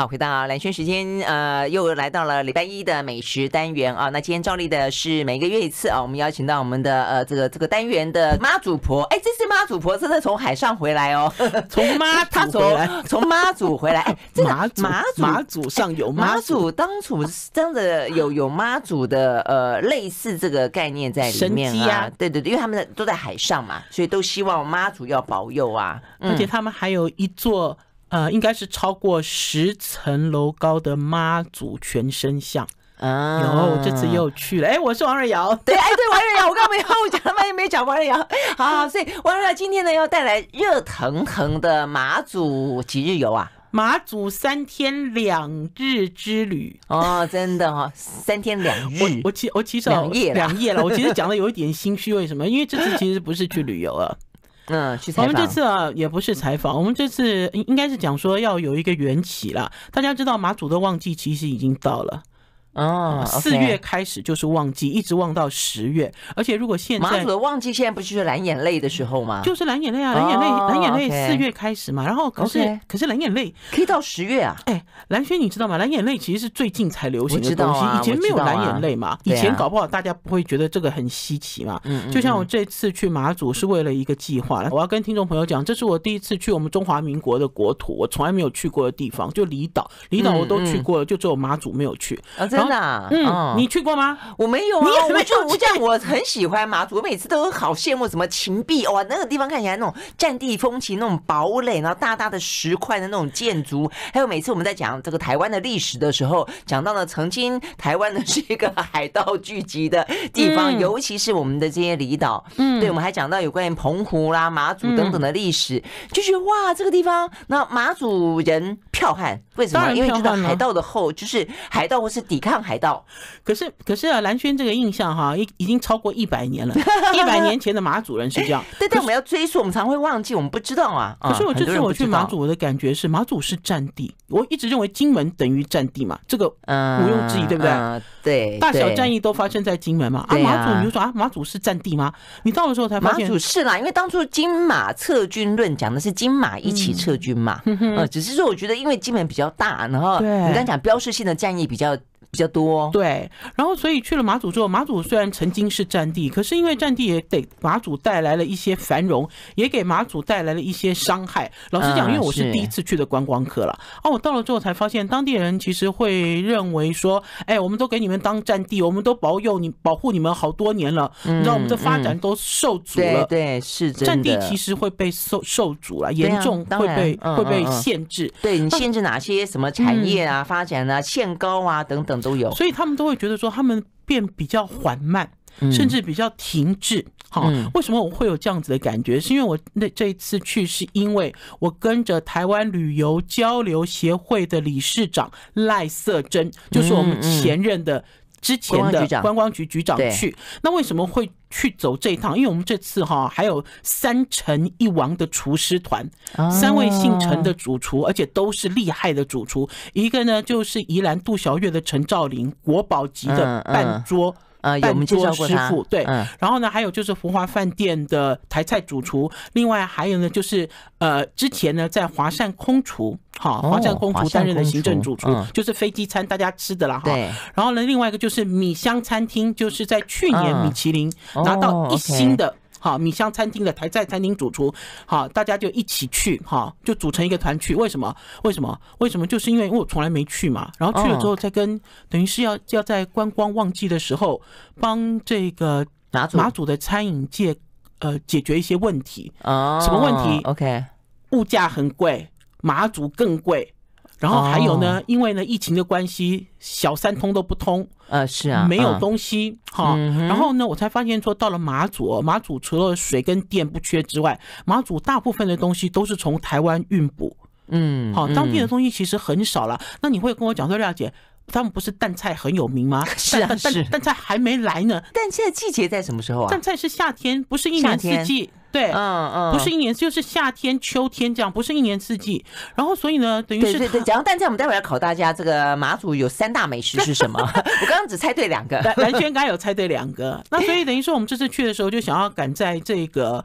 好，回到蓝轩时间，呃，又来到了礼拜一的美食单元啊。那今天照例的是每个月一次啊，我们邀请到我们的呃这个这个单元的妈祖婆。哎，这次妈祖婆真的从海上回来哦，从妈她从，从妈祖回来。哎，这个妈祖妈祖上有妈祖，当初真的有有妈祖的呃类似这个概念在里面啊。啊对对对，因为他们都在海上嘛，所以都希望妈祖要保佑啊。而且他们还有一座。呃，应该是超过十层楼高的妈祖全身像啊！有，我这次又去了。哎，我是王瑞瑶，对，哎，对，王瑞瑶，我刚刚没我讲了半天没讲王瑞瑶。好，好，所以王瑞瑶今天呢要带来热腾腾的妈祖几日游啊？妈祖三天两日之旅哦，真的哈、哦，三天两日。我我其我其实两夜两夜了，我其实讲的有一点心虚，为什么？因为这次其实不是去旅游了。嗯，去采访。我们这次啊，也不是采访，我们这次应应该是讲说要有一个缘起啦。大家知道马祖的旺季其实已经到了。哦，四月开始就是旺季，一直旺到十月。而且如果现在马祖的旺季现在不就是蓝眼泪的时候吗？就是蓝眼泪啊，蓝眼泪，蓝眼泪四月开始嘛。然后可是可是蓝眼泪可以到十月啊？哎，蓝轩你知道吗？蓝眼泪其实是最近才流行的东西，以前没有蓝眼泪嘛。以前搞不好大家不会觉得这个很稀奇嘛。嗯就像我这次去马祖是为了一个计划，我要跟听众朋友讲，这是我第一次去我们中华民国的国土，我从来没有去过的地方，就离岛，离岛我都去过了，就只有马祖没有去。真的、啊？嗯，你去过吗？我没有啊。你我就我讲，我很喜欢马祖，我每次都好羡慕什么秦壁哇，那个地方看起来那种战地风情，那种堡垒，然后大大的石块的那种建筑，还有每次我们在讲这个台湾的历史的时候，讲到了曾经台湾呢是一个海盗聚集的地方，尤其是我们的这些离岛。嗯，对，我们还讲到有关于澎湖啦、马祖等等的历史，就觉得哇，这个地方那马祖人剽悍，为什么？因为知道海盗的后就是海盗或是抵抗海盗。可是，可是啊，蓝轩这个印象哈，已已经超过一百年了。一百年前的马祖人是这样，对，但我们要追溯，我们常会忘记，我们不知道啊。可是我这次我去马祖，我的感觉是马祖是战地。我一直认为金门等于战地嘛，这个毋庸置疑，对不对？对，大小战役都发生在金门嘛。啊，马祖，你就说啊，马祖是战地吗？你到的时候才发现，马祖是啦，因为当初金马撤军论讲的是金马一起撤军嘛。嗯，只是说我觉得，因为金门比较大，然后你刚讲标志性的战役比较。比较多，对，然后所以去了马祖之后，马祖虽然曾经是战地，可是因为战地也给马祖带来了一些繁荣，也给马祖带来了一些伤害。老实讲，因为我是第一次去的观光客了，哦，我到了之后才发现，当地人其实会认为说，哎，我们都给你们当战地，我们都保佑你、保护你们好多年了，你知道我们的发展都受阻了，对，是真的，战地其实会被受受阻了，严重会被会被限制。对，你限制哪些什么产业啊、发展啊、限高啊等等。都有，所以他们都会觉得说，他们变比较缓慢，甚至比较停滞。好，为什么我会有这样子的感觉？是因为我那这一次去，是因为我跟着台湾旅游交流协会的理事长赖瑟珍，就是我们前任的。之前的观光局局长去，那为什么会去走这一趟？因为我们这次哈还有三城一王的厨师团，三位姓陈的主厨，而且都是厉害的主厨。一个呢就是宜兰杜小月的陈兆林，国宝级的半桌。呃，有我们介绍过师傅，对，然后呢，还有就是福华饭店的台菜主厨，另外还有呢，就是呃，之前呢在华善空厨，哈，华善空厨担任的行政主厨，就是飞机餐大家吃的啦，哈。然后呢，另外一个就是米香餐厅，就是在去年米其林拿到一星的。好，米香餐厅的台菜餐厅主厨，好，大家就一起去，哈，就组成一个团去。为什么？为什么？为什么？就是因为我从来没去嘛，然后去了之后再跟，等于是要要在观光旺季的时候，帮这个马祖的餐饮界，呃，解决一些问题。哦，什么问题？OK，物价很贵，马祖更贵。然后还有呢，因为呢疫情的关系，小三通都不通，呃是啊，没有东西哈。然后呢，我才发现说，到了马祖，马祖除了水跟电不缺之外，马祖大部分的东西都是从台湾运补，嗯，好，当地的东西其实很少了。那你会跟我讲说，廖姐，他们不是淡菜很有名吗？是啊，是，淡菜还没来呢。淡菜的季节在什么时候啊？淡菜是夏天，不是一年四季。对，嗯嗯，不是一年，就是夏天、秋天这样，不是一年四季。然后，所以呢，等于是，对对对。讲到蛋菜，我们待会儿要考大家，这个马祖有三大美食是 什么？我刚刚只猜对两个，蓝轩刚刚有猜对两个。那所以等于说，我们这次去的时候，就想要赶在这个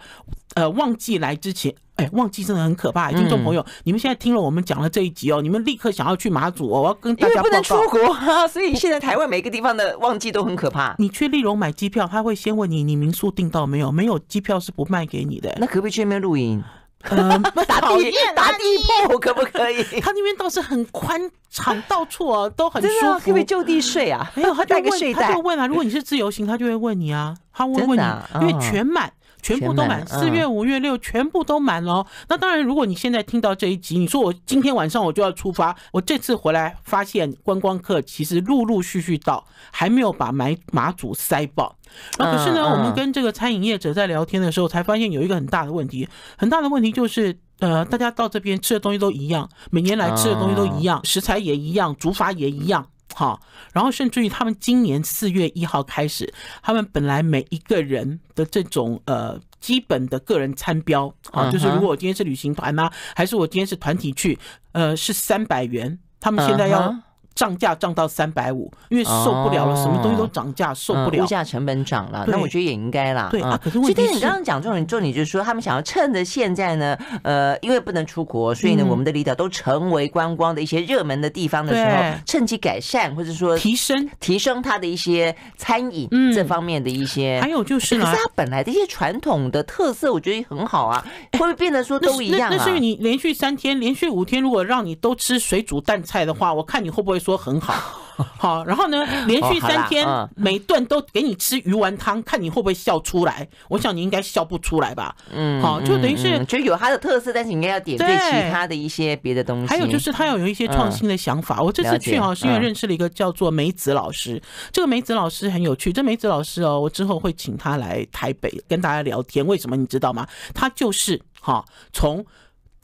呃旺季来之前。哎，忘记真的很可怕。听众朋友，你们现在听了我们讲了这一集哦，你们立刻想要去马祖哦，我要跟大家报告。不能出国，所以现在台湾每个地方的旺季都很可怕。你去丽荣买机票，他会先问你，你民宿订到没有？没有机票是不卖给你的。那可不可以去那边露营？嗯，打地打地铺可不可以？他那边倒是很宽敞，到处哦都很舒服。可不可以就地睡啊？没有，他就问，他就问啊。如果你是自由行，他就会问你啊，他会问你，因为全满。全部都满，四月、五月、六全部都满了。那当然，如果你现在听到这一集，你说我今天晚上我就要出发，我这次回来发现观光客其实陆陆续续到，还没有把马马祖塞爆。那可是呢，我们跟这个餐饮业者在聊天的时候，才发现有一个很大的问题，很大的问题就是，呃，大家到这边吃的东西都一样，每年来吃的东西都一样，食材也一样，煮法也一样。好，然后甚至于他们今年四月一号开始，他们本来每一个人的这种呃基本的个人餐标啊，就是如果我今天是旅行团呢，还是我今天是团体去，呃，是三百元，他们现在要。涨价涨到三百五，因为受不了了，什么东西都涨价，受不了。物价成本涨了，那我觉得也应该啦。对啊，可是问题是，你刚刚讲重点，重点就是说，他们想要趁着现在呢，呃，因为不能出国，所以呢，我们的离岛都成为观光的一些热门的地方的时候，趁机改善或者说提升提升它的一些餐饮这方面的一些。还有就是，可是它本来的一些传统的特色，我觉得也很好啊。会不会变得说都一样啊？那是因为你连续三天、连续五天，如果让你都吃水煮蛋菜的话，我看你会不会说很好？好，然后呢，连续三天每顿都给你吃鱼丸汤，看你会不会笑出来？我想你应该笑不出来吧。嗯，好，就等于是就有它的特色，但是你应该要点缀其他的一些别的东西。还有就是他要有一些创新的想法。我这次去哈是因为认识了一个叫做梅子老师，这个梅子老师很有趣。这梅子老师哦，我之后会请他来台北跟大家聊天。为什么你知道吗？他就是哈从。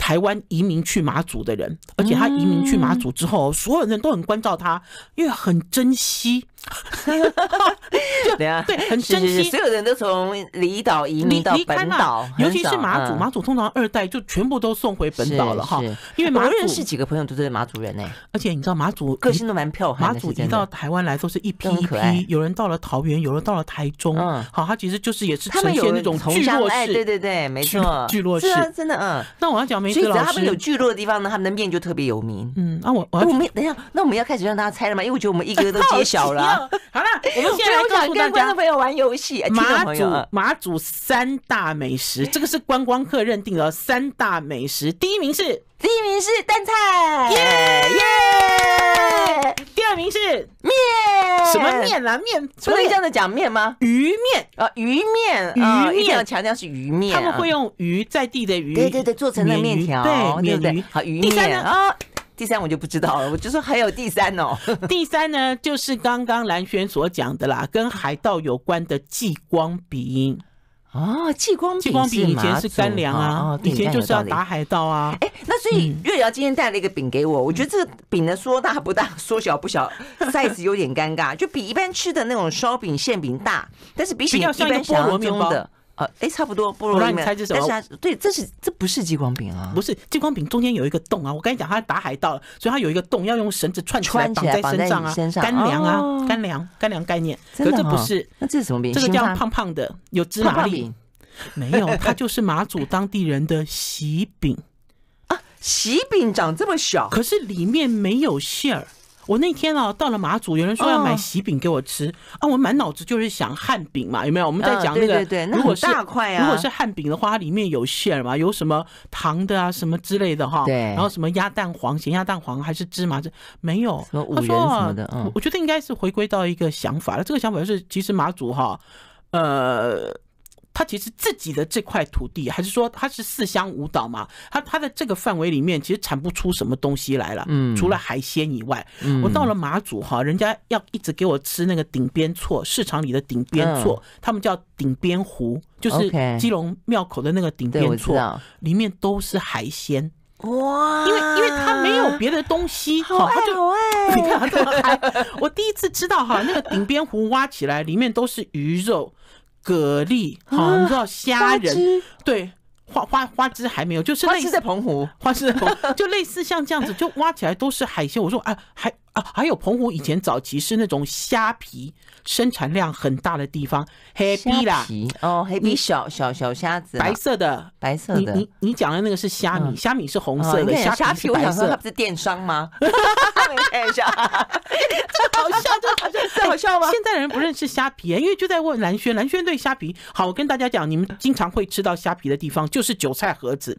台湾移民去马祖的人，而且他移民去马祖之后，所有人都很关照他，因为很珍惜。对啊，对，很珍惜。所有人都从离岛移民到本岛，尤其是马祖，马祖通常二代就全部都送回本岛了哈。因为马祖认识几个朋友都是马祖人呢，而且你知道马祖个性都蛮彪悍。马祖一到台湾来都是一批一批，有人到了桃园，有人到了台中。好，他其实就是也是呈现那种聚落式，对对对，没错，聚落式，真的嗯。那我要讲梅子只要他们有聚落的地方呢，他们的面就特别有名。嗯，那我我我们等一下，那我们要开始让大家猜了吗？因为我觉得我们一个个都揭晓了。好了，我们现在告诉大家，跟观众朋友玩游戏。马祖马祖三大美食，这个是观光客认定的三大美食。第一名是第一名是蛋菜，耶耶。第二名是面，什么面啊？面不能这样子讲面吗？鱼面啊，鱼面，鱼面要强调是鱼面。他们会用鱼在地的鱼，对对对，做成了面条，对对对。好，鱼面。第三呢？啊。第三我就不知道了，我就说还有第三哦。第三呢，就是刚刚蓝轩所讲的啦，跟海盗有关的激光饼哦，激光饼，继光饼以前是干粮啊，以前就是要打海盗啊。哎，那所以月瑶今天带了一个饼给我，我觉得这个饼呢，说大不大，说小不小，size 有点尴尬，就比一般吃的那种烧饼、馅饼大，但是比起一般菠萝面包的。哎，差不多，不如你猜这是什么？对，这是这不是激光饼啊，不是激光饼，中间有一个洞啊。我跟你讲，它打海盗，所以它有一个洞，要用绳子串起来绑在身上啊，干粮啊，干粮，干粮概念。可这不是，那这是什么饼？这个叫胖胖的，有芝麻粒。没有，它就是马祖当地人的喜饼啊。喜饼长这么小，可是里面没有馅儿。我那天啊，到了马祖，有人说要买喜饼给我吃、哦、啊，我满脑子就是想汉饼嘛，有没有？我们在讲那个，对如果是大块啊，如果是汉饼的话，它里面有馅儿嘛，有什么糖的啊，什么之类的哈。对。然后什么鸭蛋黄、咸鸭蛋黄还是芝麻？这没有。什么五仁什么的？嗯。我觉得应该是回归到一个想法了。这个想法就是，其实马祖哈，呃。他其实自己的这块土地，还是说他是四乡五岛嘛？他他的这个范围里面，其实产不出什么东西来了。嗯，除了海鲜以外，我到了马祖哈，人家要一直给我吃那个顶边错，市场里的顶边错，他们叫顶边湖，就是基隆庙口的那个顶边错，里面都是海鲜。哇！因为因为它没有别的东西，好爱好爱。你看这么嗨！我第一次知道哈，那个顶边湖挖起来，里面都是鱼肉。蛤蜊，好，你知道虾仁，对，花花花枝还没有，就是类似在澎湖，花枝在澎湖，就类似像这样子，就挖起来都是海鲜。我说啊，还啊，还有澎湖以前早期是那种虾皮生产量很大的地方，黑皮啦，哦，黑皮小小小虾子，白色的，白色的。你你你讲的那个是虾米，虾米是红色的，虾皮是白色。它不是电商吗？看一下，好笑，这好像是好笑吗？现在人不认识虾皮，因为就在问蓝轩，蓝轩对虾皮好。我跟大家讲，你们经常会吃到虾皮的地方就是韭菜盒子。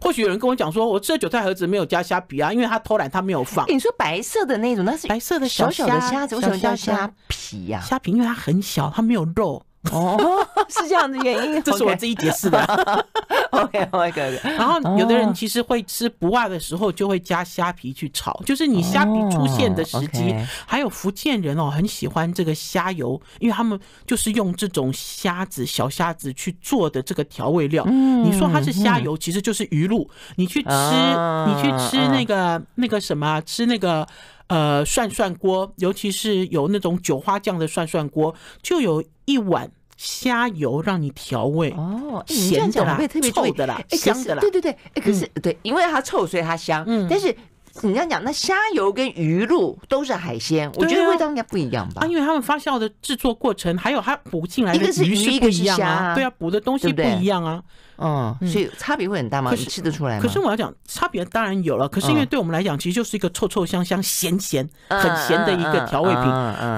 或许有人跟我讲说，我吃的韭菜盒子没有加虾皮啊，因为他偷懒，他没有放。你说白色的那种，那是白色的小小的虾子，为什么叫虾皮呀？虾皮因为它很小，它没有肉。哦，是这样的原因，这是我自己解释的。OK OK，然后有的人其实会吃不辣的时候，就会加虾皮去炒，就是你虾皮出现的时机。还有福建人哦，很喜欢这个虾油，因为他们就是用这种虾子、小虾子去做的这个调味料。你说它是虾油，其实就是鱼露。你去吃，你去吃那个那个什么，吃那个呃涮涮锅，尤其是有那种韭花酱的涮涮锅，就有。一碗虾油让你调味哦，咸的啦，臭的啦，香的啦，对对对，哎，可是对，因为它臭，所以它香。嗯，但是你这样讲，那虾油跟鱼露都是海鲜，我觉得味道应该不一样吧？啊，因为他们发酵的制作过程，还有它补进来的鱼是不一样啊，对啊，补的东西不一样啊。嗯，所以差别会很大吗？你吃得出来吗？可是我要讲，差别当然有了。可是因为对我们来讲，其实就是一个臭臭香香、咸咸、很咸的一个调味品。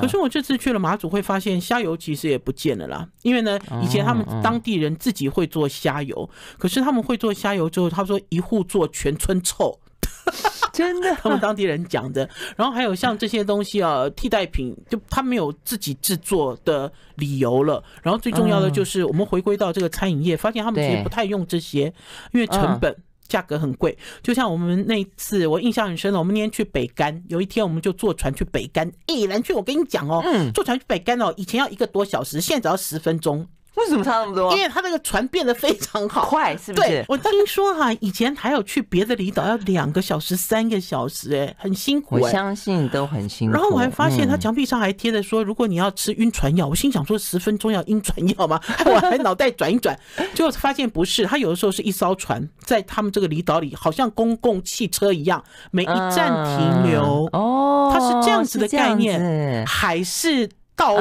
可是我这次去了马祖，会发现虾油其实也不见了啦。因为呢，以前他们当地人自己会做虾油，可是他们会做虾油之后，他说一户做全村臭。真的，他们当地人讲的。然后还有像这些东西啊，替代品就他没有自己制作的理由了。然后最重要的就是，我们回归到这个餐饮业，发现他们其实不太用这些，因为成本价格很贵。就像我们那一次，我印象很深的，我们那天去北干，有一天我们就坐船去北干。哎，蓝雀，我跟你讲哦，坐船去北干哦，以前要一个多小时，现在只要十分钟。为什么差那么多？因为他那个船变得非常好，快是不是？对，我听说哈，以前还有去别的离岛要两个小时、三个小时，哎，很辛苦。我相信都很辛苦。然后我还发现他墙壁上还贴着说，如果你要吃晕船药，我心想说十分钟要晕船药吗？我还脑袋转一转，结果发现不是。他有的时候是一艘船在他们这个离岛里，好像公共汽车一样，每一站停留。哦，它是这样子的概念，海是。道路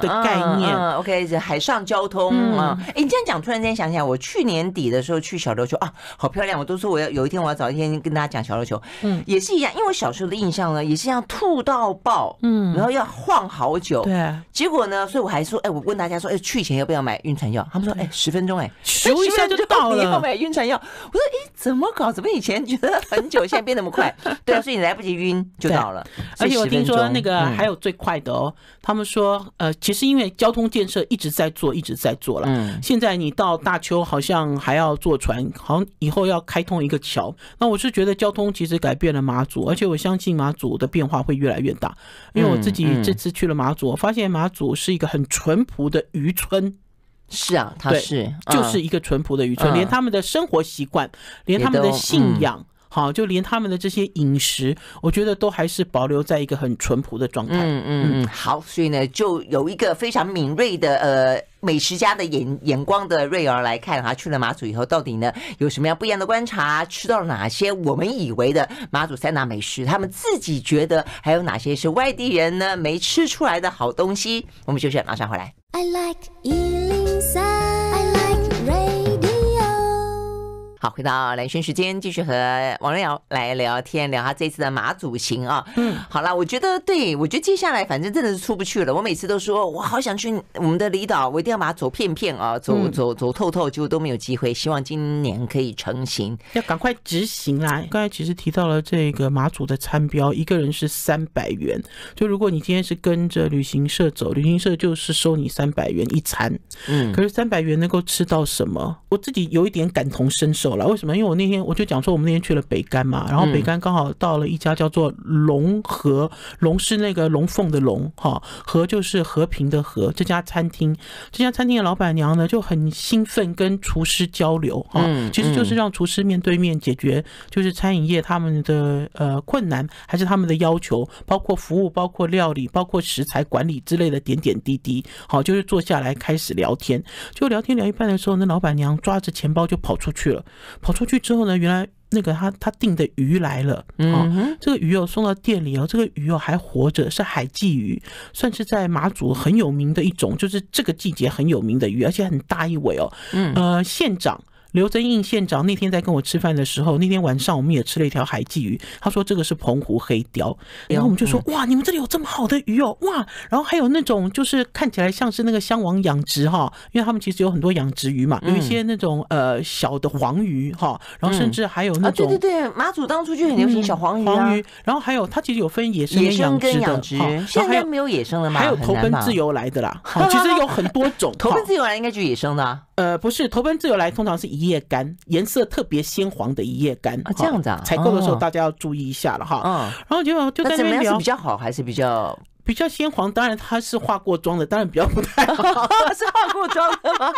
的概念、，OK，海上交通啊。哎、你这样讲，突然间想起来，我去年底的时候去小琉球啊，好漂亮！我都说我要有一天我要找一天跟大家讲小琉球，嗯，也是一样，因为我小时候的印象呢，也是一样吐到爆，嗯，然后要晃好久，对。结果呢，所以我还说，哎，我问大家说，哎，去前要不要买晕船药？他们说，哎，十分钟，哎，咻一下就到了，你要买晕船药？我说，哎，怎么搞？怎么以前觉得很久，现在变那么快？对啊，所以你来不及晕就到了。而且我听说那个还有最快的哦，他们说。呃，其实因为交通建设一直在做，一直在做了。嗯，现在你到大邱好像还要坐船，好像以后要开通一个桥。那我是觉得交通其实改变了马祖，而且我相信马祖的变化会越来越大。因为我自己这次去了马祖，我发现马祖是一个很淳朴的渔村。是啊，它是就是一个淳朴的渔村，连他们的生活习惯，连他们的信仰。好，就连他们的这些饮食，我觉得都还是保留在一个很淳朴的状态。嗯嗯嗯，好，所以呢，就有一个非常敏锐的呃美食家的眼眼光的瑞儿来看哈，去了马祖以后，到底呢有什么样不一样的观察？吃到了哪些我们以为的马祖三大美食？他们自己觉得还有哪些是外地人呢没吃出来的好东西？我们休息，马上回来。I like 好，回到蓝轩时间，继续和王瑞瑶来聊天，聊他这次的马祖行啊。嗯，好了，我觉得对，我觉得接下来反正真的是出不去了。我每次都说，我好想去我们的离岛，我一定要把它走遍遍啊，走走走透透，结果都没有机会。希望今年可以成行，要赶快执行啦。刚才其实提到了这个马祖的餐标，一个人是三百元。就如果你今天是跟着旅行社走，旅行社就是收你三百元一餐。嗯，可是三百元能够吃到什么？我自己有一点感同身受。了，为什么？因为我那天我就讲说，我们那天去了北干嘛，然后北干刚好到了一家叫做龙和，龙是那个龙凤的龙，哈，和就是和平的和。这家餐厅，这家餐厅的老板娘呢就很兴奋跟厨师交流，哈，其实就是让厨师面对面解决，就是餐饮业他们的呃困难，还是他们的要求，包括服务、包括料理、包括食材管理之类的点点滴滴，好，就是坐下来开始聊天，就聊天聊一半的时候，那老板娘抓着钱包就跑出去了。跑出去之后呢，原来那个他他订的鱼来了，哦，这个鱼哦送到店里哦，这个鱼哦还活着，是海鲫鱼，算是在马祖很有名的一种，就是这个季节很有名的鱼，而且很大一尾哦，嗯，呃，县长。刘增印县长那天在跟我吃饭的时候，那天晚上我们也吃了一条海鲫鱼。他说这个是澎湖黑鲷，然后我们就说哇，你们这里有这么好的鱼哦，哇！然后还有那种就是看起来像是那个香王养殖哈，因为他们其实有很多养殖鱼嘛，有一些那种呃小的黄鱼哈，然后甚至还有那种对对对，马祖当初就很流行小黄鱼，黄鱼。然后还有它其实有分野生、跟养殖，现在没有野生的吗？还有投奔自由来的啦，其实有很多种。投奔自由来应该就是野生的。呃，不是，投奔自由来通常是一叶干，颜色特别鲜黄的一叶干啊，这样子啊。采购的时候大家要注意一下了哈。嗯，然后就就在那边聊，比较好还是比较比较鲜黄？当然它是化过妆的，当然比较不太好，是化过妆的吗？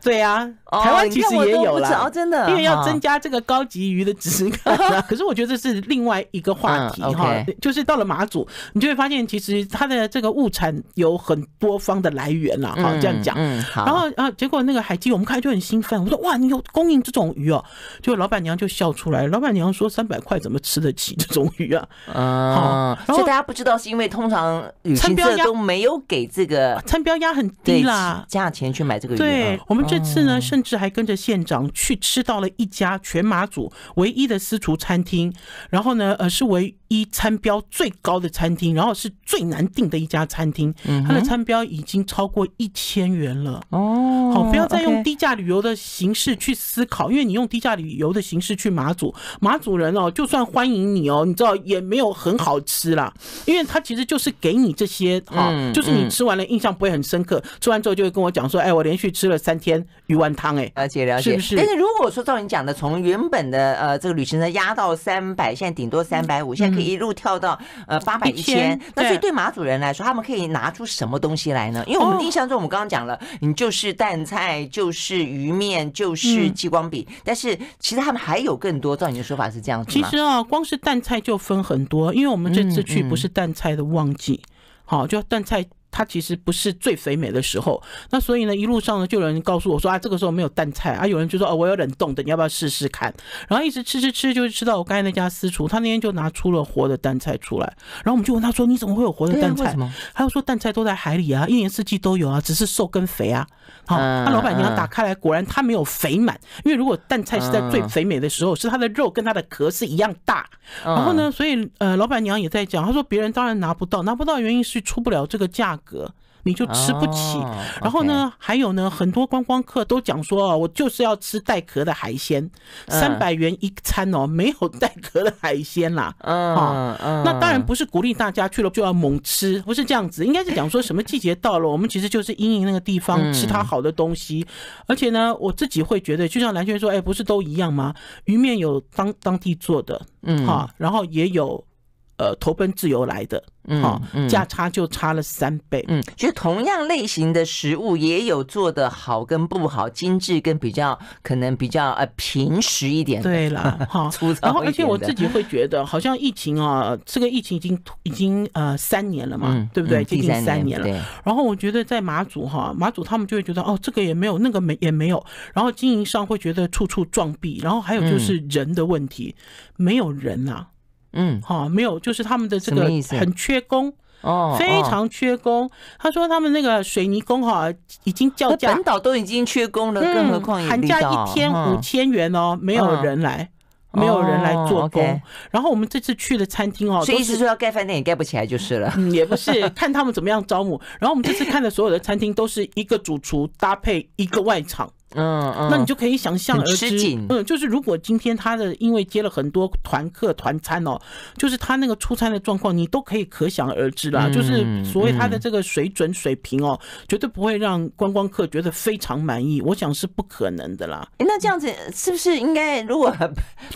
对呀，台湾其实也有了，真的，因为要增加这个高级鱼的质感。可是我觉得这是另外一个话题哈，就是到了马祖，你就会发现其实它的这个物产有很多方的来源了哈，这样讲。然后啊，结果那个海基我们看就很兴奋，我说哇，你有供应这种鱼哦，就老板娘就笑出来，老板娘说三百块怎么吃得起这种鱼啊？啊，所以大家不知道是因为通常餐标鸭都没有给这个餐标压很低啦，价钱去买这个鱼。对，我们。这次呢，甚至还跟着县长去吃到了一家全马祖唯一的私厨餐厅，然后呢，呃，是唯一餐标最高的餐厅，然后是最难订的一家餐厅，它的餐标已经超过一千元了。哦，好，不要再用低价旅游的形式去思考，因为你用低价旅游的形式去马祖，马祖人哦，就算欢迎你哦，你知道也没有很好吃啦，因为他其实就是给你这些哈，就是你吃完了印象不会很深刻，吃完之后就会跟我讲说，哎，我连续吃了三天。鱼丸汤哎，了解了解，是不是？但是如果说照你讲的，从原本的呃这个旅行社压到三百，现在顶多三百五，现在可以一路跳到呃八百一千，那所以对马祖人来说，他们可以拿出什么东西来呢？因为我们印象中，我们刚刚讲了，你就是淡菜，就是鱼面，就是激光笔，但是其实他们还有更多。照你的说法是这样子吗？其实啊，光是淡菜就分很多，因为我们这次去不是淡菜的旺季，好，就淡菜。它其实不是最肥美的时候，那所以呢，一路上呢，就有人告诉我说啊，这个时候没有淡菜啊，有人就说哦，我有冷冻的，你要不要试试看？然后一直吃吃吃，就是吃到我刚才那家私厨，他那天就拿出了活的淡菜出来，然后我们就问他说，你怎么会有活的淡菜？他就说淡菜都在海里啊，一年四季都有啊，只是瘦跟肥啊。好，那老板娘打开来，果然它没有肥满，因为如果淡菜是在最肥美的时候，是它的肉跟它的壳是一样大。然后呢，所以呃，老板娘也在讲，她说别人当然拿不到，拿不到原因是出不了这个价格。你就吃不起，然后呢，还有呢，很多观光客都讲说，我就是要吃带壳的海鲜，三百元一餐哦，没有带壳的海鲜啦。嗯嗯，那当然不是鼓励大家去了就要猛吃，不是这样子，应该是讲说什么季节到了，我们其实就是因应那个地方吃它好的东西。而且呢，我自己会觉得，就像蓝轩说，哎，不是都一样吗？鱼面有当当地做的，嗯，哈，然后也有呃投奔自由来的。好，价差就差了三倍。嗯，就同样类型的食物，也有做的好跟不好，精致跟比较可能比较呃平实一点。对了，好，粗糙。然后，而且我自己会觉得，好像疫情啊，这个疫情已经已经呃三年了嘛，对不对？接近三年了。然后我觉得在马祖哈，马祖他们就会觉得哦，这个也没有，那个没也没有。然后经营上会觉得处处撞壁。然后还有就是人的问题，没有人啊。嗯，好，没有，就是他们的这个很缺工哦，非常缺工。他说他们那个水泥工哈已经叫价，本岛都已经缺工了，更何况寒假一天五千元哦，没有人来，没有人来做工。然后我们这次去的餐厅哦，所以意思说要盖饭店也盖不起来就是了。嗯，也不是，看他们怎么样招募。然后我们这次看的所有的餐厅都是一个主厨搭配一个外场。嗯，嗯，那你就可以想象而知，嗯，就是如果今天他的因为接了很多团客团餐哦，就是他那个出餐的状况，你都可以可想而知啦。就是所谓他的这个水准水平哦，绝对不会让观光客觉得非常满意，我想是不可能的啦。哎，那这样子是不是应该，如果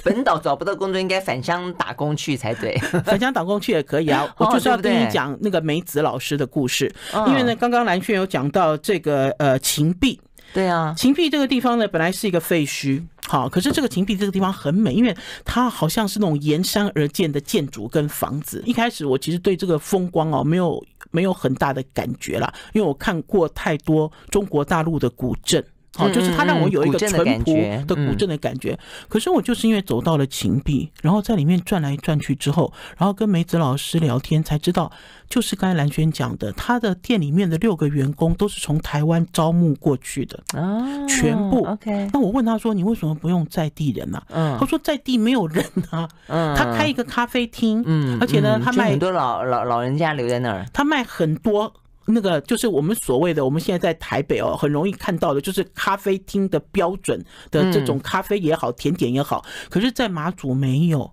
本岛找不到工作，应该返乡打工去才对？返乡打工去也可以啊。我就是要跟你讲那个梅子老师的故事，因为呢，刚刚蓝轩有讲到这个呃芹壁。对啊，秦壁这个地方呢，本来是一个废墟，好，可是这个秦壁这个地方很美，因为它好像是那种沿山而建的建筑跟房子。一开始我其实对这个风光哦，没有没有很大的感觉啦，因为我看过太多中国大陆的古镇。好，就是它让我有一个淳朴的古镇的感觉。可是我就是因为走到了秦壁，然后在里面转来转去之后，然后跟梅子老师聊天，才知道，就是刚才蓝轩讲的，他的店里面的六个员工都是从台湾招募过去的啊，全部。OK，那我问他说：“你为什么不用在地人呢？”嗯，他说：“在地没有人啊。”嗯，他开一个咖啡厅，嗯，而且呢，他卖很多老老老人家留在那儿，他卖很多。那个就是我们所谓的，我们现在在台北哦，很容易看到的，就是咖啡厅的标准的这种咖啡也好，甜点也好。可是，在马祖没有，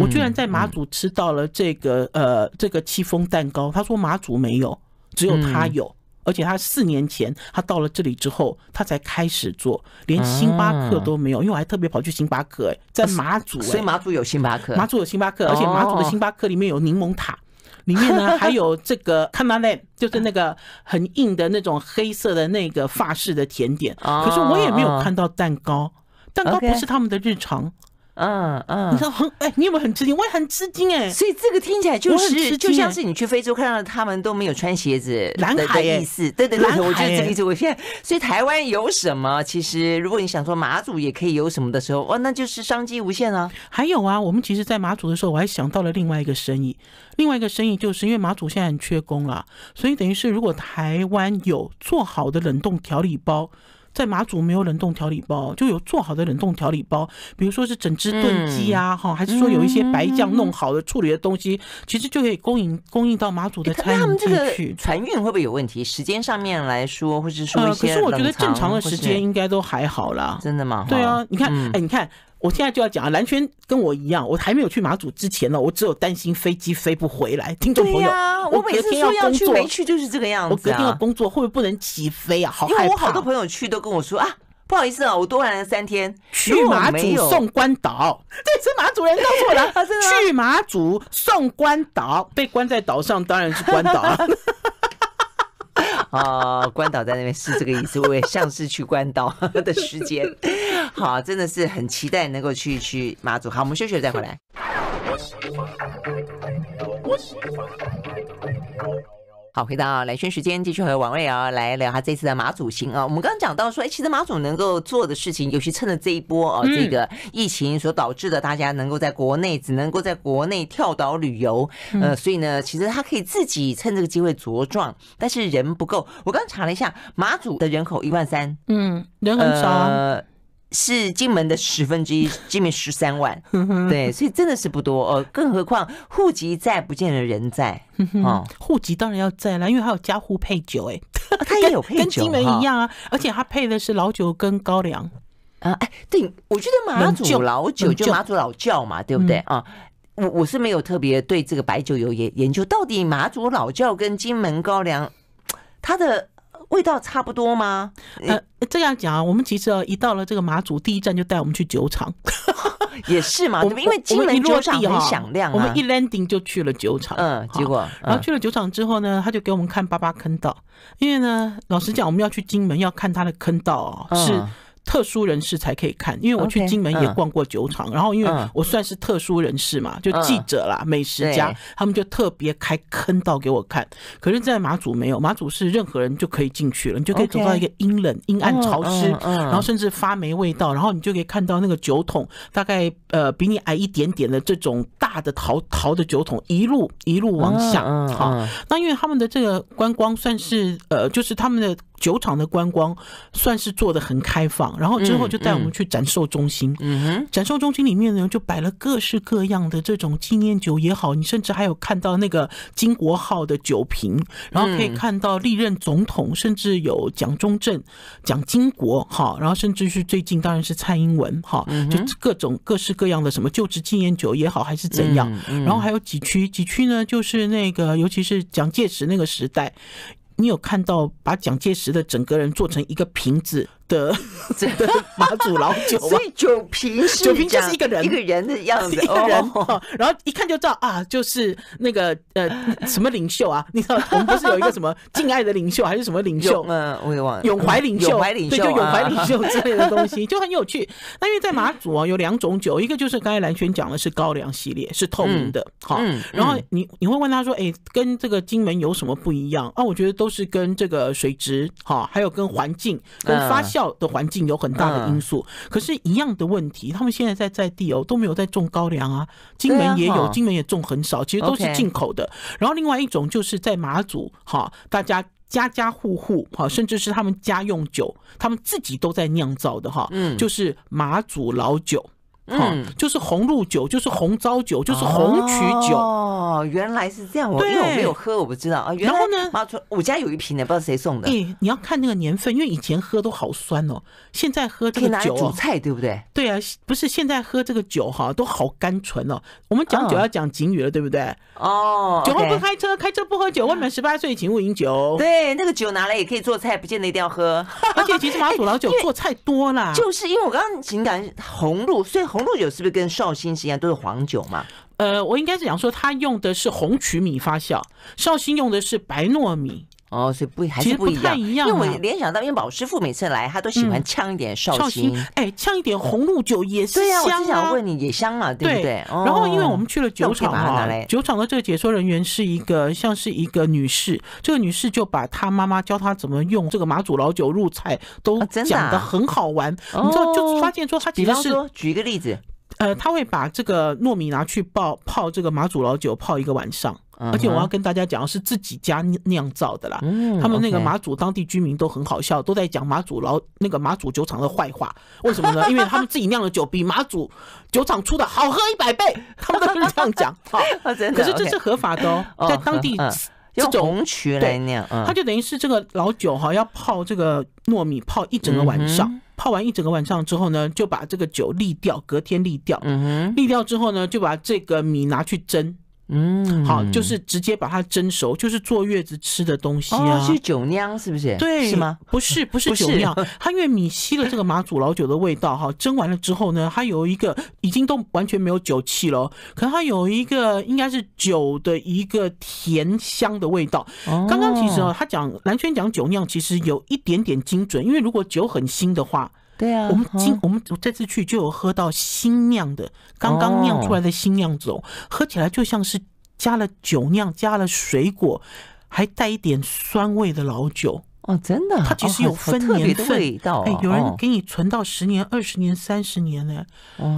我居然在马祖吃到了这个呃这个戚风蛋糕。他说马祖没有，只有他有，而且他四年前他到了这里之后，他才开始做，连星巴克都没有。因为我还特别跑去星巴克，哎，在马祖，所以马祖有星巴克，马祖有星巴克，而且马祖的星巴克里面有柠檬塔。里面呢还有这个看到那，就是那个很硬的那种黑色的那个法式的甜点。可是我也没有看到蛋糕，蛋糕不是他们的日常。嗯嗯，你知道很哎，你有没有很吃惊？我也很吃惊哎。所以这个听起来就是就像是你去非洲看到他们都没有穿鞋子，蓝海的意思。对对对，我觉得这个意思。我现在所以台湾有什么？其实如果你想说马祖也可以有什么的时候，哇，那就是商机无限啊。还有啊，我们其实，在马祖的时候，我还想到了另外一个生意。另外一个生意就是因为马祖现在很缺工了，所以等于是如果台湾有做好的冷冻调理包。在马祖没有冷冻调理包，就有做好的冷冻调理包，比如说是整只炖鸡啊，哈、嗯，还是说有一些白酱弄好的处理的东西，嗯、其实就可以供应供应到马祖的餐饮进去。船运会不会有问题？时间上面来说，或是说一些、呃、可是我觉得正常的时间应该都还好啦。真的吗？对啊，你看，哎、嗯，你看。我现在就要讲啊，蓝圈跟我一样，我还没有去马祖之前呢，我只有担心飞机飞不回来。听众朋友，我每次说要去没去就是这个样子。我隔天要工作，会不会不能起飞啊？好害怕。因为我好多朋友去都跟我说啊，不好意思啊，我多玩了三天，去马祖送关岛。对，是马祖人告诉我的。去马祖送关岛，被关在岛上当然是关岛。啊，关岛在那边是这个意思，我也像是去关岛的时间。好，真的是很期待能够去去马祖。好，我们休息了再回来。好，回到兰萱时间，继续和王瑞瑶来聊他这次的马祖行啊。我们刚刚讲到说，哎，其实马祖能够做的事情，尤其趁着这一波啊，这个疫情所导致的，大家能够在国内只能够在国内跳岛旅游，呃，所以呢，其实他可以自己趁这个机会茁壮，但是人不够。我刚刚查了一下，马祖的人口一万三，嗯，人很少。呃是金门的十分之一，金门十三万，对，所以真的是不多哦。更何况户籍在，不见得人在 哦。户籍当然要在啦，因为还有加户配酒，哎，他也有配酒，跟金门一样啊。而且他配的是老酒跟高粱啊。哎，对，我觉得马祖老酒就马祖老窖嘛，对不对啊？我我是没有特别对这个白酒有研研究，到底马祖老窖跟金门高粱它的。味道差不多吗？呃，这样讲啊，我们其实一到了这个马祖，第一站就带我们去酒厂，也是嘛，因为金门酒厂很响亮啊。我们一 landing 就去了酒厂，嗯，结果，然后去了酒厂之后呢，他就给我们看八八坑道，因为呢，老实讲，我们要去金门要看他的坑道哦，是。特殊人士才可以看，因为我去金门也逛过酒厂，然后因为我算是特殊人士嘛，就记者啦、美食家，他们就特别开坑道给我看。可是，在马祖没有，马祖是任何人就可以进去了，你就可以走到一个阴冷、阴暗、潮湿，然后甚至发霉味道，然后你就可以看到那个酒桶，大概呃比你矮一点点的这种大的陶陶的酒桶，一路一路往下。好，那因为他们的这个观光算是呃，就是他们的。酒厂的观光算是做的很开放，然后之后就带我们去展售中心。嗯哼，展售中心里面呢，就摆了各式各样的这种纪念酒也好，你甚至还有看到那个金国号的酒瓶，然后可以看到历任总统，甚至有蒋中正、蒋经国哈，然后甚至是最近当然是蔡英文哈，就各种各式各样的什么就职纪念酒也好，还是怎样，然后还有几区几区呢，就是那个尤其是蒋介石那个时代。你有看到把蒋介石的整个人做成一个瓶子的 这个马祖老酒吗？所以酒瓶是酒瓶就是一个人一个人的样子，一个人。然后一看就知道啊，就是那个呃什么领袖啊？你知道我们不是有一个什么敬爱的领袖还是什么领袖？嗯，我也忘了。永怀领袖，永怀领袖，对，就永怀领袖之类的东西，就很有趣。那因为在马祖啊，有两种酒，一个就是刚才蓝轩讲的是高粱系列，是透明的，好。然后你你会问他说，哎，跟这个金门有什么不一样啊？我觉得都是跟这个水质哈，还有跟环境跟发酵。校的环境有很大的因素。可是，一样的问题，他们现在在在地哦都没有在种高粱啊。金门也有，金门也种很少，其实都是进口的。然后，另外一种就是在马祖哈，大家家家户户哈，甚至是他们家用酒，他们自己都在酿造的哈，嗯就是马祖老酒。嗯，就是红露酒，就是红糟酒，就是红曲酒。哦，原来是这样。我因为我没有喝，我不知道啊。然后呢，妈说我家有一瓶呢，不知道谁送的。哎，你要看那个年份，因为以前喝都好酸哦，现在喝这个酒，煮菜，对不对？对啊，不是现在喝这个酒哈，都好甘醇哦。我们讲酒要讲警语了，对不对？哦，酒后不开车，开车不喝酒，未满十八岁请勿饮酒。对，那个酒拿来也可以做菜，不见得一定要喝。而且其实马祖老酒 做菜多啦，就是因为我刚刚情感红露，所以。红露酒是不是跟绍兴是一样，都是黄酒嘛？呃，我应该是讲说，他用的是红曲米发酵，绍兴用的是白糯米。哦，所以不还是不一样，太一样。因为我联想到，因为宝师傅每次来，他都喜欢呛一点绍兴，哎，呛一点红露酒也是香啊。我是想问你，也香嘛，对不对？然后，因为我们去了酒厂啊，酒厂的这个解说人员是一个像是一个女士，这个女士就把她妈妈教她怎么用这个马祖老酒入菜，都讲的很好玩。你知道，就发现说，她其实是举一个例子。呃，他会把这个糯米拿去泡泡这个马祖老酒，泡一个晚上。而且我要跟大家讲，是自己家酿造的啦。他们那个马祖当地居民都很好笑，都在讲马祖老那个马祖酒厂的坏话。为什么呢？因为他们自己酿的酒比马祖酒厂出的好喝一百倍，他们都是这样讲。好，可是这是合法的哦，在当地这种红曲来酿，它就等于是这个老酒哈，要泡这个糯米泡一整个晚上。泡完一整个晚上之后呢，就把这个酒沥掉，隔天沥掉。嗯哼，沥掉之后呢，就把这个米拿去蒸。嗯，好，就是直接把它蒸熟，就是坐月子吃的东西啊。是酒酿是不是？对，是吗？不是，不是酒酿。它因为米吸了这个马祖老酒的味道，哈，蒸完了之后呢，它有一个已经都完全没有酒气了，可它有一个应该是酒的一个甜香的味道。刚刚其实啊，他讲蓝轩讲酒酿，其实有一点点精准，因为如果酒很新的话。对啊，我们今我们这次去就有喝到新酿的，刚刚酿出来的新酿酒，喝起来就像是加了酒酿，加了水果，还带一点酸味的老酒。哦，真的，它其实有分年份，哎，有人给你存到十年、二十年、三十年呢。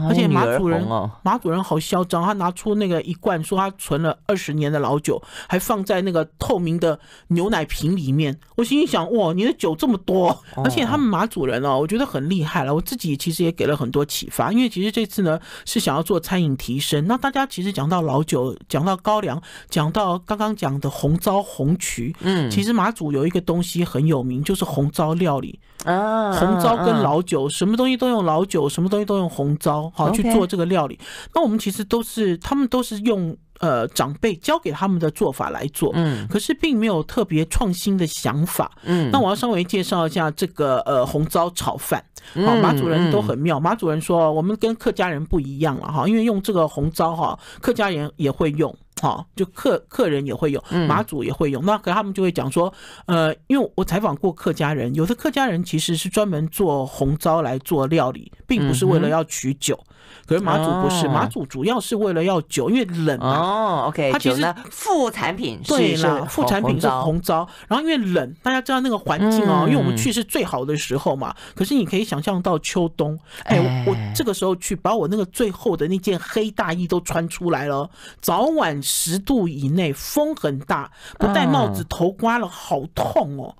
而且马主人，马主人好嚣张，他拿出那个一罐，说他存了二十年的老酒，还放在那个透明的牛奶瓶里面。我心里想，哇，你的酒这么多，而且他们马主人哦，我觉得很厉害了。我自己其实也给了很多启发，因为其实这次呢是想要做餐饮提升。那大家其实讲到老酒，讲到高粱，讲到刚刚讲的红糟红曲，嗯，其实马祖有一个东西。很有名，就是红糟料理。啊，红糟跟老酒，什么东西都用老酒，什么东西都用红糟，好去做这个料理。那我们其实都是，他们都是用呃长辈教给他们的做法来做，嗯，可是并没有特别创新的想法，嗯。那我要稍微介绍一下这个呃红糟炒饭，好，马主任都很妙，马主任说我们跟客家人不一样了哈，因为用这个红糟哈，客家人也会用。好，就客客人也会有，马祖也会有，那可他们就会讲说，呃，因为我采访过客家人，有的客家人其实是专门做红糟来做料理，并不是为了要取酒。可是马祖不是，马祖主要是为了要酒，因为冷嘛。哦，OK，它其实副产品对啦，副产品是红糟，然后因为冷，大家知道那个环境哦，因为我们去是最好的时候嘛。可是你可以想象到秋冬，哎，我这个时候去，把我那个最厚的那件黑大衣都穿出来了，早晚十度以内，风很大，不戴帽子，头刮了好痛哦。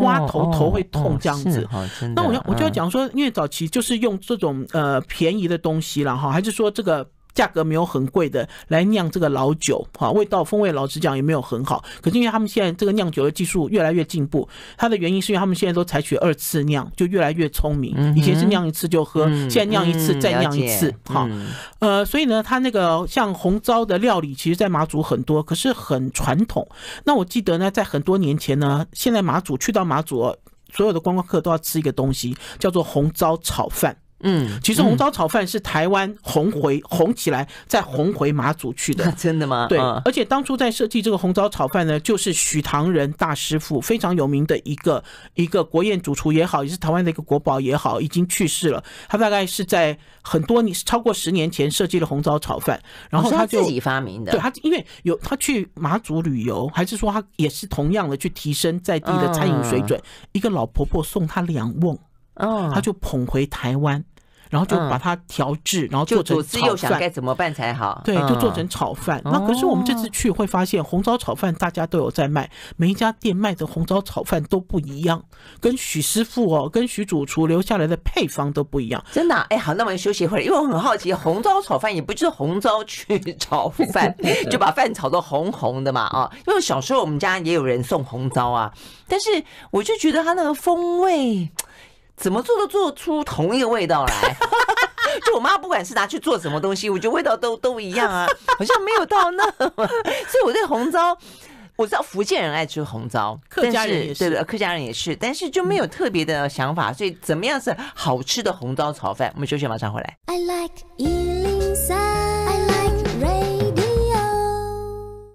刮头头会痛这样子，那我要我就要讲说，因为早期就是用这种呃便宜的东西了哈，还是说这个。价格没有很贵的来酿这个老酒，哈，味道风味老实讲也没有很好。可是因为他们现在这个酿酒的技术越来越进步，它的原因是因为他们现在都采取二次酿，就越来越聪明。以前是酿一次就喝，现在酿一次再酿一次，哈，呃，所以呢，它那个像红糟的料理，其实在马祖很多，可是很传统。那我记得呢，在很多年前呢，现在马祖去到马祖，所有的观光客都要吃一个东西，叫做红糟炒饭。嗯，其实红糟炒饭是台湾红回红起来，再红回马祖去的。真的吗？对，而且当初在设计这个红糟炒饭呢，就是许唐仁大师傅，非常有名的一个一个国宴主厨也好，也是台湾的一个国宝也好，已经去世了。他大概是在很多年，超过十年前设计了红糟炒饭，然后他就自己发明的。对，他因为有他去马祖旅游，还是说他也是同样的去提升在地的餐饮水准。一个老婆婆送他两瓮。哦，他就捧回台湾。然后就把它调制，然后做成炒饭。左思右想该怎么办才好？对，就做成炒饭。那可是我们这次去会发现，红糟炒饭大家都有在卖，每一家店卖的红糟炒饭都不一样，跟许师傅哦，跟许主厨留下来的配方都不一样。真的？哎，好，那我们休息一会儿，因为我很好奇，红糟炒饭也不就是红糟去炒饭，就把饭炒得红红的嘛啊？因为小时候我们家也有人送红糟啊，但是我就觉得它那个风味。怎么做都做出同一个味道来，就我妈不管是拿去做什么东西，我觉得味道都都一样啊，好像没有到那么。所以我对红糟，我知道福建人爱吃红糟，客家人也是，对的，客家人也是，但是就没有特别的想法。所以怎么样是好吃的红糟炒饭？我们休息，马上回来。I like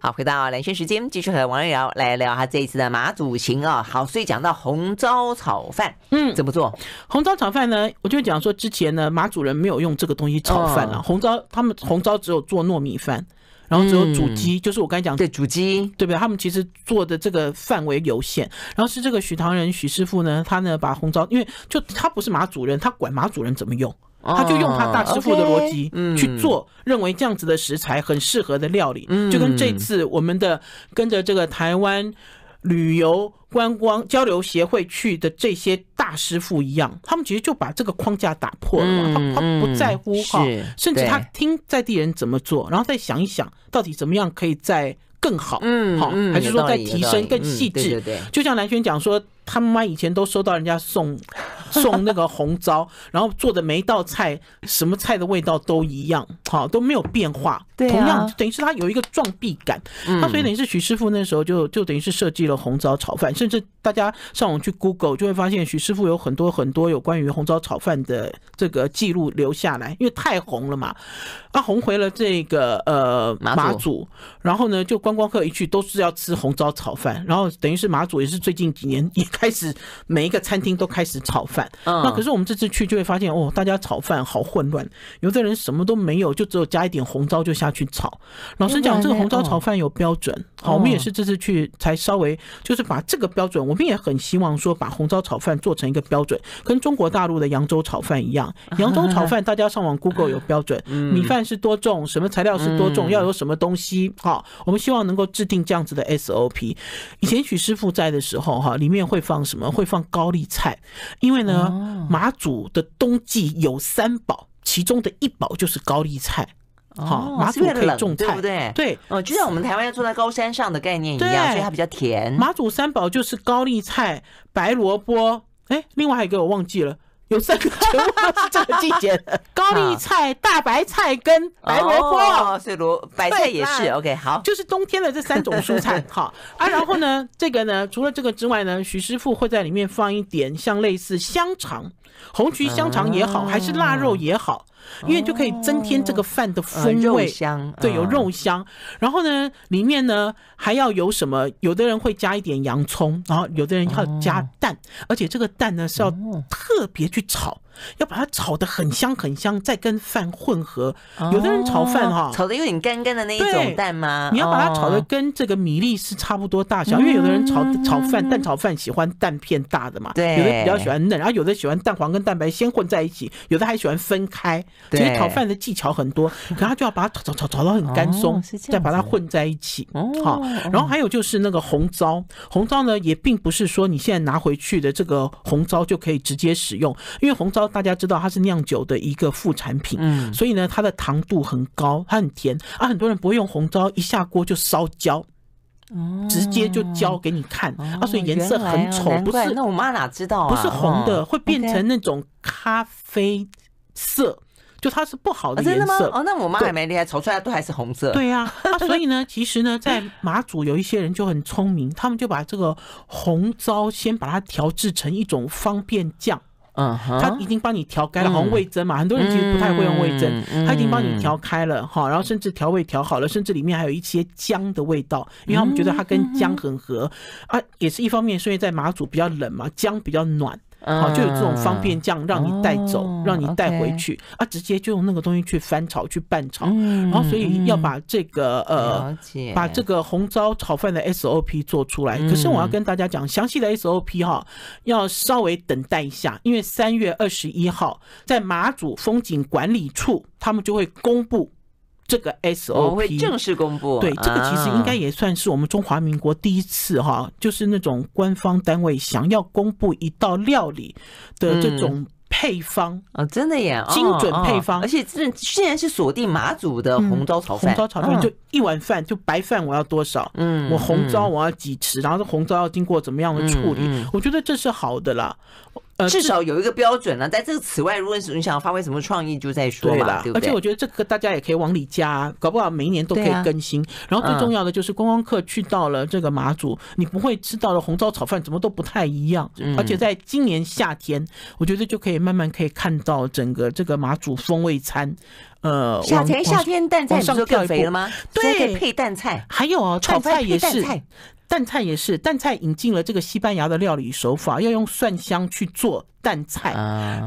好，回到兰萱时间，继续和王瑞瑶来聊下这一次的马祖行啊。好，所以讲到红糟炒饭，嗯，怎么做？红糟炒饭呢？我就讲说，之前呢，马祖人没有用这个东西炒饭啊。红糟，他们红糟只有做糯米饭，然后只有煮鸡，就是我刚才讲对煮鸡，对不对？他们其实做的这个范围有限。然后是这个许唐人许师傅呢，他呢把红糟，因为就他不是马祖人，他管马祖人怎么用。他就用他大师傅的逻辑去做，认为这样子的食材很适合的料理，就跟这次我们的跟着这个台湾旅游观光交流协会去的这些大师傅一样，他们其实就把这个框架打破了嘛，他他不在乎哈，甚至他听在地人怎么做，然后再想一想到底怎么样可以再更好，嗯，好，还是说再提升更细致？就像蓝轩讲说，他妈以前都收到人家送。送那个红糟，然后做的每一道菜，什么菜的味道都一样，好，都没有变化。同样，等于是他有一个撞壁感。那所以等于是许师傅那时候就就等于是设计了红糟炒饭，甚至大家上网去 Google 就会发现许师傅有很多很多有关于红糟炒饭的这个记录留下来，因为太红了嘛，啊红回了这个呃马祖，然后呢就观光客一去都是要吃红糟炒饭，然后等于是马祖也是最近几年也开始每一个餐厅都开始炒饭。嗯，那可是我们这次去就会发现哦，大家炒饭好混乱，有的人什么都没有，就只有加一点红糟就下去炒。老实讲，这个红糟炒饭有标准，好，我们也是这次去才稍微就是把这个标准，我们也很希望说把红糟炒饭做成一个标准，跟中国大陆的扬州炒饭一样。扬州炒饭大家上网 Google 有标准，米饭是多重，什么材料是多重，要有什么东西，好，我们希望能够制定这样子的 SOP。以前许师傅在的时候，哈，里面会放什么？会放高丽菜，因为呢。马祖的冬季有三宝，其中的一宝就是高丽菜。好，马祖可以种菜，对不对？对，哦，就像我们台湾要住在高山上的概念一样，所以它比较甜。马祖三宝就是高丽菜、白萝卜，哎，另外还有一个我忘记了，有三个 全部都是这个季节的 高丽菜、大白菜跟白萝卜，所以萝白菜也是 OK。好，就是冬天的这三种蔬菜。好啊，然后呢，这个呢，除了这个之外呢，徐师傅会在里面放一点像类似香肠、红曲香肠也好，还是腊肉也好。因为就可以增添这个饭的风味，香对，有肉香。然后呢，里面呢还要有什么？有的人会加一点洋葱，然后有的人要加蛋，而且这个蛋呢是要特别去炒。要把它炒的很香很香，再跟饭混合。有的人炒饭哈，炒的有点干干的那一种蛋吗？你要把它炒的跟这个米粒是差不多大小，因为有的人炒炒饭蛋炒饭喜欢蛋片大的嘛，对，有的比较喜欢嫩，然后有的喜欢蛋黄跟蛋白先混在一起，有的还喜欢分开。其实炒饭的技巧很多，可他就要把它炒炒炒炒到很干松，再把它混在一起。好，然后还有就是那个红糟，红糟呢也并不是说你现在拿回去的这个红糟就可以直接使用，因为红糟。大家知道它是酿酒的一个副产品，嗯，所以呢，它的糖度很高，它很甜啊。很多人不会用红糟，一下锅就烧焦，直接就焦给你看啊，所以颜色很丑。不是，那我妈哪知道？不是红的，会变成那种咖啡色，就它是不好的颜色。哦，那我妈还没厉害，炒出来都还是红色。对呀，啊，所以呢，其实呢，在马祖有一些人就很聪明，他们就把这个红糟先把它调制成一种方便酱。嗯，他已经帮你调开了，好像味增嘛，很多人其实不太会用味增，他已经帮你调开了哈，然后甚至调味调好了，甚至里面还有一些姜的味道，因为他们觉得它跟姜很合啊，也是一方面，所以在马祖比较冷嘛，姜比较暖。好，就有这种方便酱让你带走，让你带回去啊，直接就用那个东西去翻炒去拌炒，然后所以要把这个呃，把这个红糟炒饭的 SOP 做出来。可是我要跟大家讲，详细的 SOP 哈，要稍微等待一下，因为三月二十一号在马祖风景管理处，他们就会公布。这个 SOP 会正式公布。对，这个其实应该也算是我们中华民国第一次哈，就是那种官方单位想要公布一道料理的这种配方啊，真的耶，精准配方，而且这现然是锁定马祖的红糟炒饭，红糟炒饭就一碗饭就白饭我要多少，嗯，我红糟我要几匙，然后这红糟要经过怎么样的处理，我觉得这是好的啦。至少有一个标准呢，在这个此外，如果你想要发挥什么创意，就再说嘛，对不对？而且我觉得这个大家也可以往里加，搞不好每一年都可以更新。然后最重要的就是观光客去到了这个马祖，你不会吃到的红糟炒饭怎么都不太一样。而且在今年夏天，我觉得就可以慢慢可以看到整个这个马祖风味餐。呃，夏天夏天蛋菜不是更肥了吗？对，可以配淡菜，还有啊，炒菜也是。淡菜也是，淡菜引进了这个西班牙的料理手法，要用蒜香去做淡菜。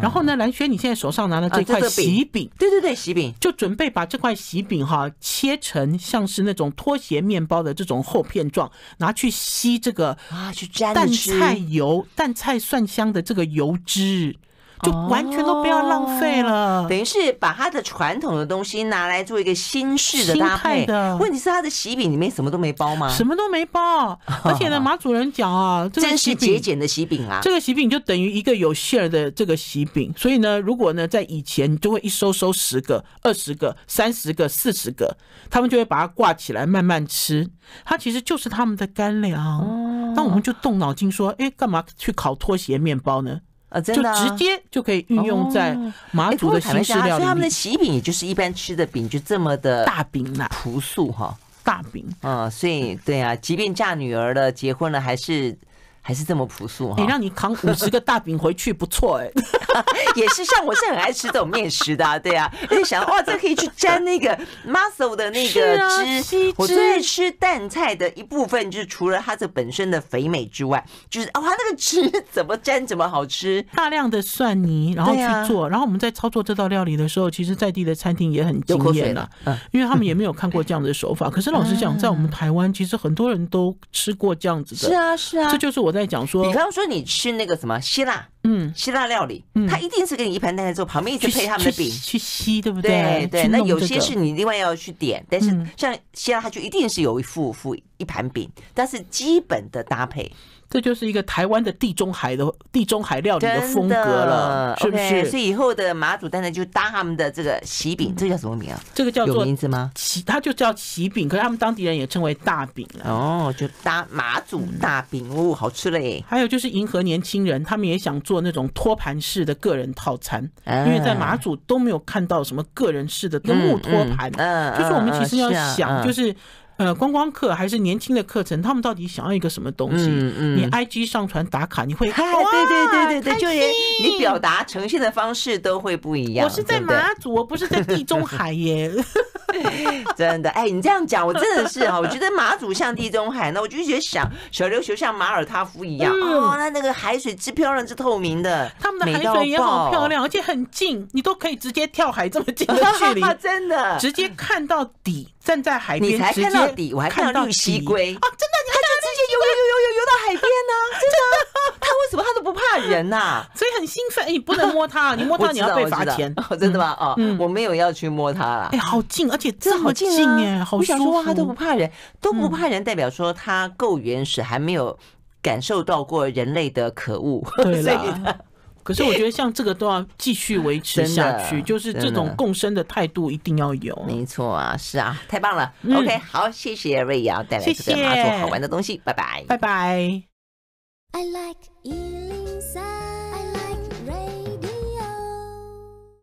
然后呢，蓝轩，你现在手上拿的这块喜饼，对对对，喜饼，就准备把这块喜饼哈切成像是那种拖鞋面包的这种厚片状，拿去吸这个啊，去沾淡菜油、淡菜蒜香的这个油脂。就完全都不要浪费了，哦、等于是把它的传统的东西拿来做一个新式的搭配的。问题是它的喜饼里面什么都没包吗？什么都没包，而且呢，马主人讲啊，这是节俭的喜饼啊。这个喜饼就等于一个有馅儿的这个喜饼，所以呢，如果呢在以前，你就会一收收十个、二十个、三十个、四十个，他们就会把它挂起来慢慢吃。它其实就是他们的干粮。那我们就动脑筋说，哎，干嘛去烤拖鞋面包呢？啊，真的、啊，就直接就可以运用在马祖的新式料理里。所以他们的喜饼也就是一般吃的饼，就这么的大饼嘛，朴素哈，大饼。嗯，所以对啊，即便嫁女儿了，结婚了，还是。还是这么朴素哈，你让你扛五十个大饼回去不错哎，也是像我是很爱吃这种面食的，啊对啊，而且想哇，这可以去沾那个 mussel 的那个汁，我最爱吃淡菜的一部分就是除了它这本身的肥美之外，就是哦，它那个汁怎么沾怎么好吃，大量的蒜泥然后去做，然后我们在操作这道料理的时候，其实在地的餐厅也很惊艳了，因为他们也没有看过这样的手法。可是老实讲，在我们台湾，其实很多人都吃过这样子的，是啊是啊，这就是我。在讲说，比方说你吃那个什么希腊，嗯，希腊料理，它一定是给你一盘蛋在做，旁边一直配他们的饼去吸，对不对？对对，那有些是你另外要去点，但是像希腊，它就一定是有一副副一盘饼，但是基本的搭配。这就是一个台湾的地中海的地中海料理的风格了，是不是？所以以后的马祖蛋蛋就搭他们的这个喜饼，这叫什么名啊？这个叫做名字吗？喜，它就叫喜饼，可是他们当地人也称为大饼哦，就搭马祖大饼哦，好吃嘞。还有就是迎合年轻人，他们也想做那种托盘式的个人套餐，因为在马祖都没有看到什么个人式的木托盘，嗯，就是我们其实要想，就是。呃，观光客还是年轻的课程，他们到底想要一个什么东西？嗯嗯，你 IG 上传打卡，你会嗨，对对对对对，就连你表达呈现的方式都会不一样。我是在马祖，我不是在地中海耶。真的，哎，你这样讲，我真的是哈，我觉得马祖像地中海，那我就觉得想小琉球像马尔他夫一样，哦，那那个海水之漂亮，之透明的，他们的海水也好漂亮，而且很近，你都可以直接跳海这么近的距离，真的，直接看到底。站在海边，你才看到底，我还看到绿蜥龟啊！真的，他就直接游游游游游游到海边呢，真的。他为什么他都不怕人呐？所以很兴奋。你不能摸他，你摸他你要被罚钱。真的吗？哦，我没有要去摸他了。哎，好近，而且这么近哎，好舒服。他都不怕人，都不怕人，代表说他够原始，还没有感受到过人类的可恶。对了。可是我觉得像这个都要继续维持下去，就是这种共生的态度一定要有。没错啊，是啊，太棒了。OK，好，谢谢瑞瑶带来这个马祖好玩的东西，拜拜，拜拜。